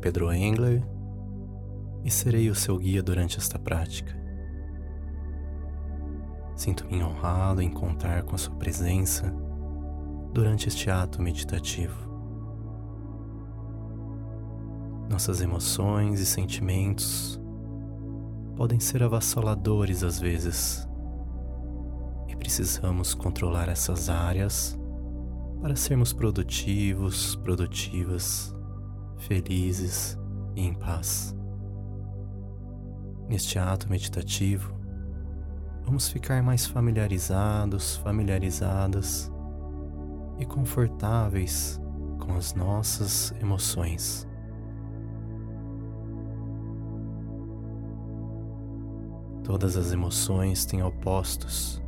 Pedro Engler e serei o seu guia durante esta prática. Sinto-me honrado em contar com a sua presença durante este ato meditativo. Nossas emoções e sentimentos podem ser avassaladores às vezes e precisamos controlar essas áreas para sermos produtivos, produtivas felizes e em paz. Neste ato meditativo, vamos ficar mais familiarizados, familiarizadas e confortáveis com as nossas emoções. Todas as emoções têm opostos,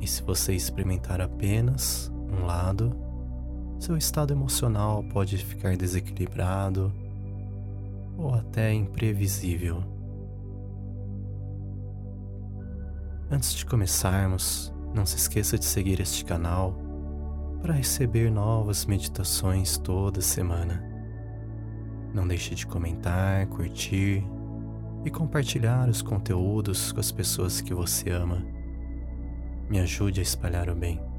e se você experimentar apenas um lado, seu estado emocional pode ficar desequilibrado ou até imprevisível. Antes de começarmos, não se esqueça de seguir este canal para receber novas meditações toda semana. Não deixe de comentar, curtir e compartilhar os conteúdos com as pessoas que você ama. Me ajude a espalhar o bem.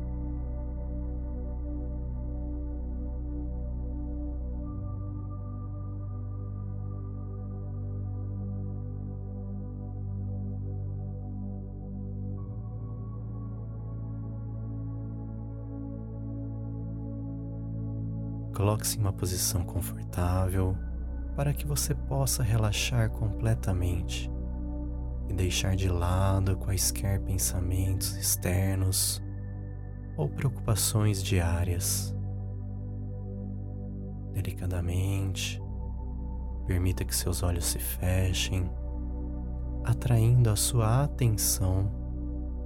Coloque-se em uma posição confortável para que você possa relaxar completamente e deixar de lado quaisquer pensamentos externos ou preocupações diárias. Delicadamente, permita que seus olhos se fechem, atraindo a sua atenção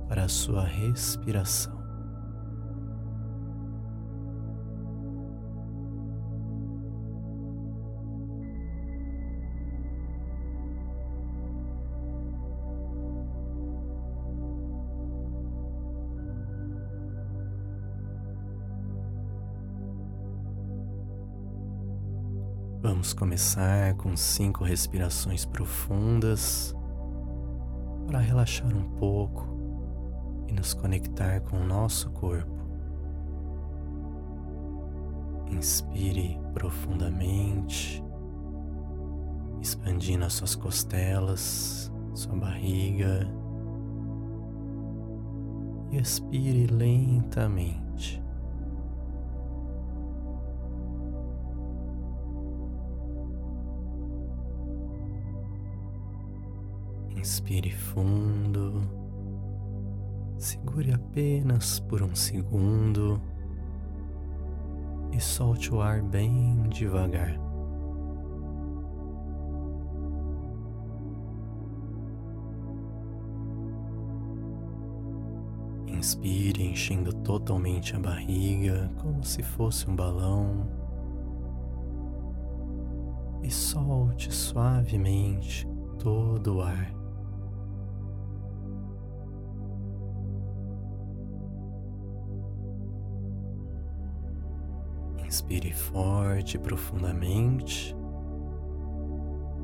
para a sua respiração. Vamos começar com cinco respirações profundas para relaxar um pouco e nos conectar com o nosso corpo. Inspire profundamente, expandindo as suas costelas, sua barriga. E expire lentamente. Inspire fundo. Segure apenas por um segundo e solte o ar bem devagar. Inspire enchendo totalmente a barriga, como se fosse um balão. E solte suavemente todo o ar. Inspire forte e profundamente.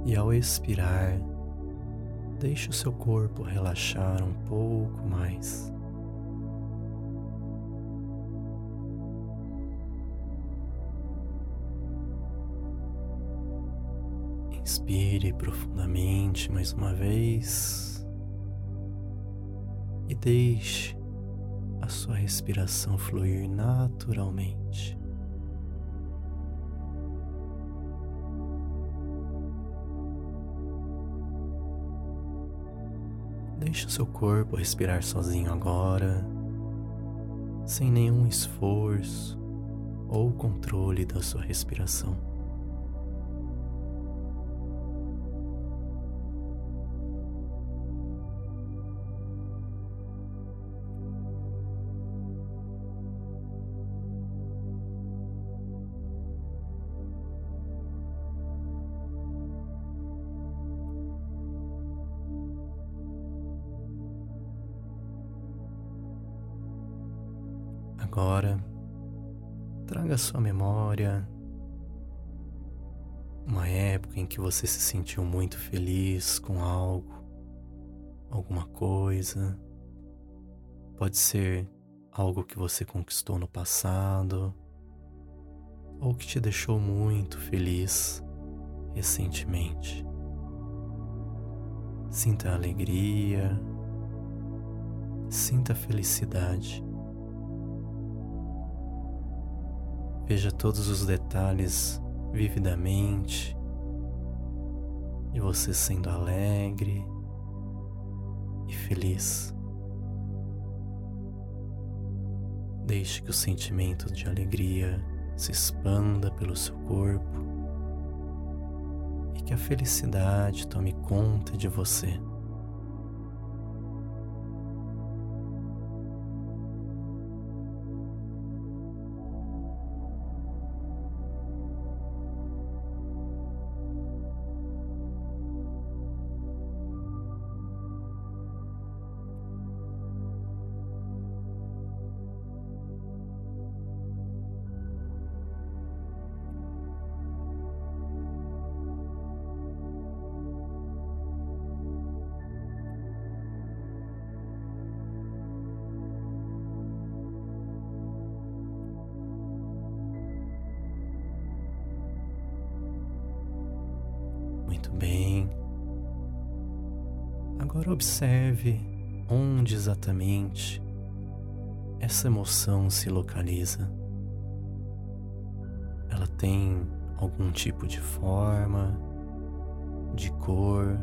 E ao expirar, deixe o seu corpo relaxar um pouco mais. Inspire profundamente mais uma vez e deixe a sua respiração fluir naturalmente. Deixe o seu corpo respirar sozinho agora, sem nenhum esforço ou controle da sua respiração. Traga sua memória uma época em que você se sentiu muito feliz com algo, alguma coisa. Pode ser algo que você conquistou no passado ou que te deixou muito feliz recentemente. Sinta a alegria, sinta a felicidade. Veja todos os detalhes vividamente e você sendo alegre e feliz. Deixe que o sentimento de alegria se expanda pelo seu corpo e que a felicidade tome conta de você. Agora observe onde exatamente essa emoção se localiza. Ela tem algum tipo de forma, de cor.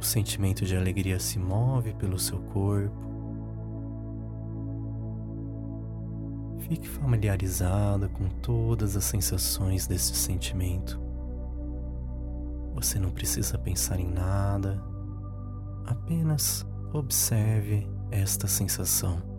O sentimento de alegria se move pelo seu corpo. Fique familiarizado com todas as sensações desse sentimento. Você não precisa pensar em nada, apenas observe esta sensação.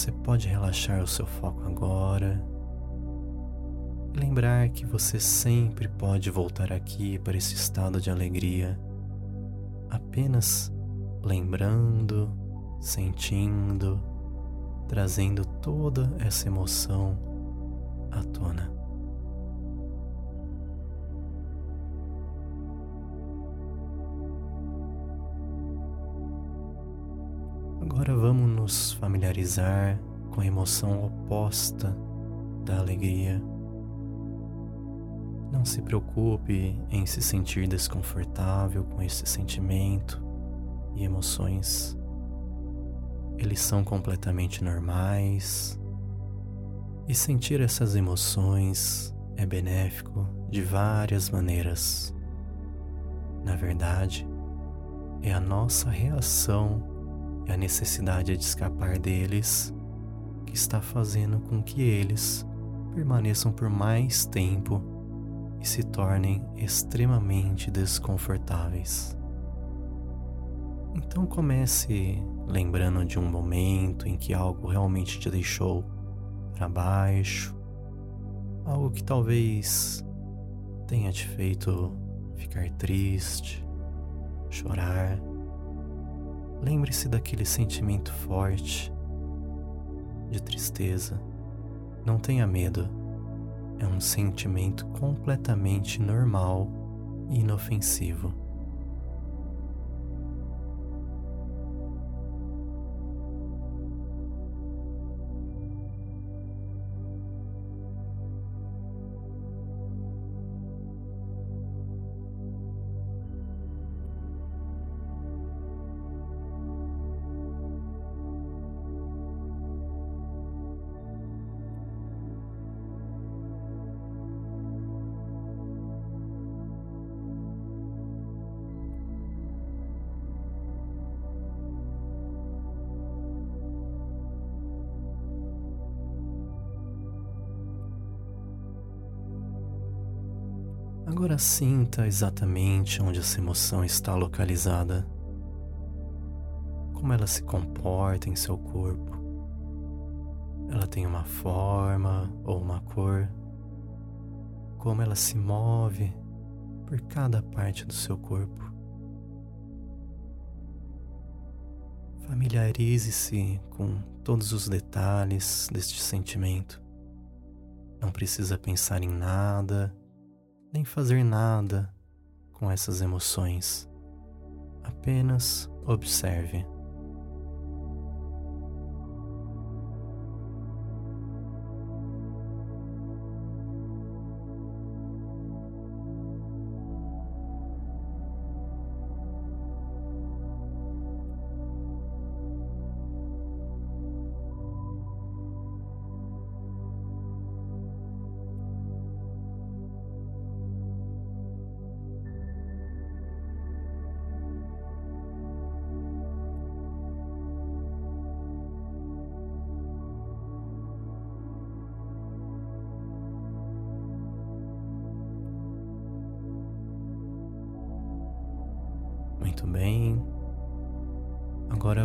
Você pode relaxar o seu foco agora e lembrar que você sempre pode voltar aqui para esse estado de alegria, apenas lembrando, sentindo, trazendo toda essa emoção à tona. Agora vamos nos familiarizar com a emoção oposta da alegria. Não se preocupe em se sentir desconfortável com esse sentimento e emoções. Eles são completamente normais. E sentir essas emoções é benéfico de várias maneiras. Na verdade, é a nossa reação a necessidade de escapar deles que está fazendo com que eles permaneçam por mais tempo e se tornem extremamente desconfortáveis. Então comece lembrando de um momento em que algo realmente te deixou para baixo, algo que talvez tenha te feito ficar triste, chorar. Lembre-se daquele sentimento forte de tristeza. Não tenha medo. É um sentimento completamente normal e inofensivo. Agora sinta exatamente onde essa emoção está localizada, como ela se comporta em seu corpo. Ela tem uma forma ou uma cor, como ela se move por cada parte do seu corpo. Familiarize-se com todos os detalhes deste sentimento. Não precisa pensar em nada, nem fazer nada com essas emoções. Apenas observe.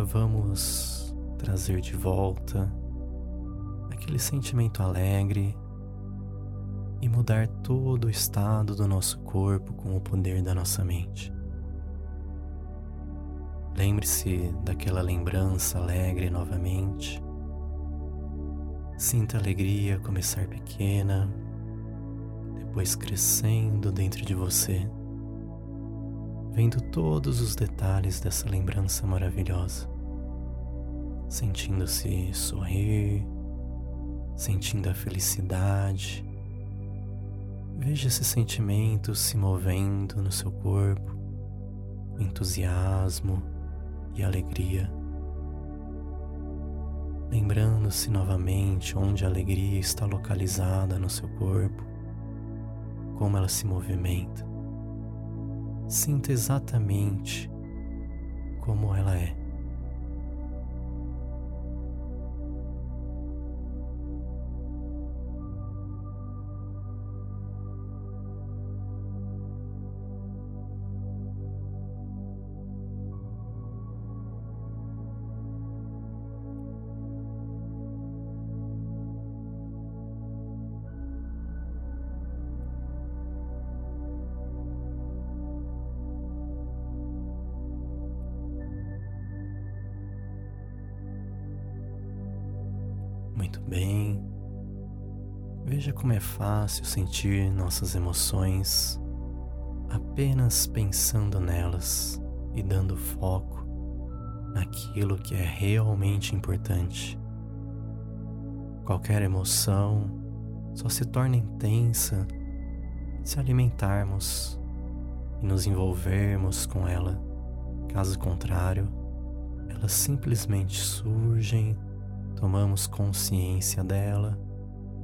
Vamos trazer de volta aquele sentimento alegre e mudar todo o estado do nosso corpo com o poder da nossa mente. Lembre-se daquela lembrança alegre novamente. Sinta a alegria começar pequena, depois crescendo dentro de você vendo todos os detalhes dessa lembrança maravilhosa, sentindo-se sorrir, sentindo a felicidade. Veja esse sentimento se movendo no seu corpo, entusiasmo e alegria. Lembrando-se novamente onde a alegria está localizada no seu corpo, como ela se movimenta. Sinta exatamente como ela é. Muito bem. Veja como é fácil sentir nossas emoções apenas pensando nelas e dando foco naquilo que é realmente importante. Qualquer emoção só se torna intensa se alimentarmos e nos envolvermos com ela. Caso contrário, elas simplesmente surgem tomamos consciência dela,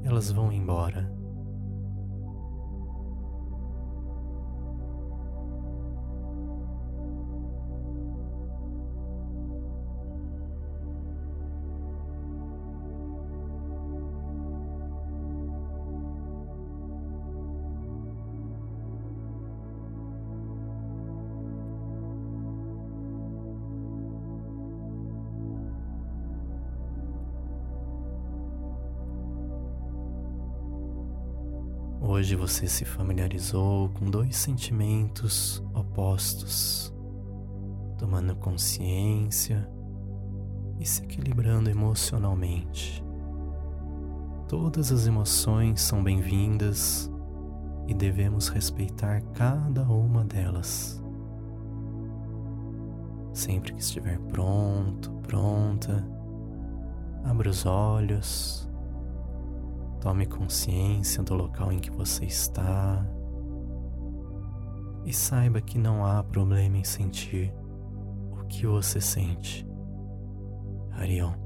elas vão embora. Hoje você se familiarizou com dois sentimentos opostos, tomando consciência e se equilibrando emocionalmente. Todas as emoções são bem-vindas e devemos respeitar cada uma delas. Sempre que estiver pronto, pronta, abra os olhos Tome consciência do local em que você está e saiba que não há problema em sentir o que você sente. Arion.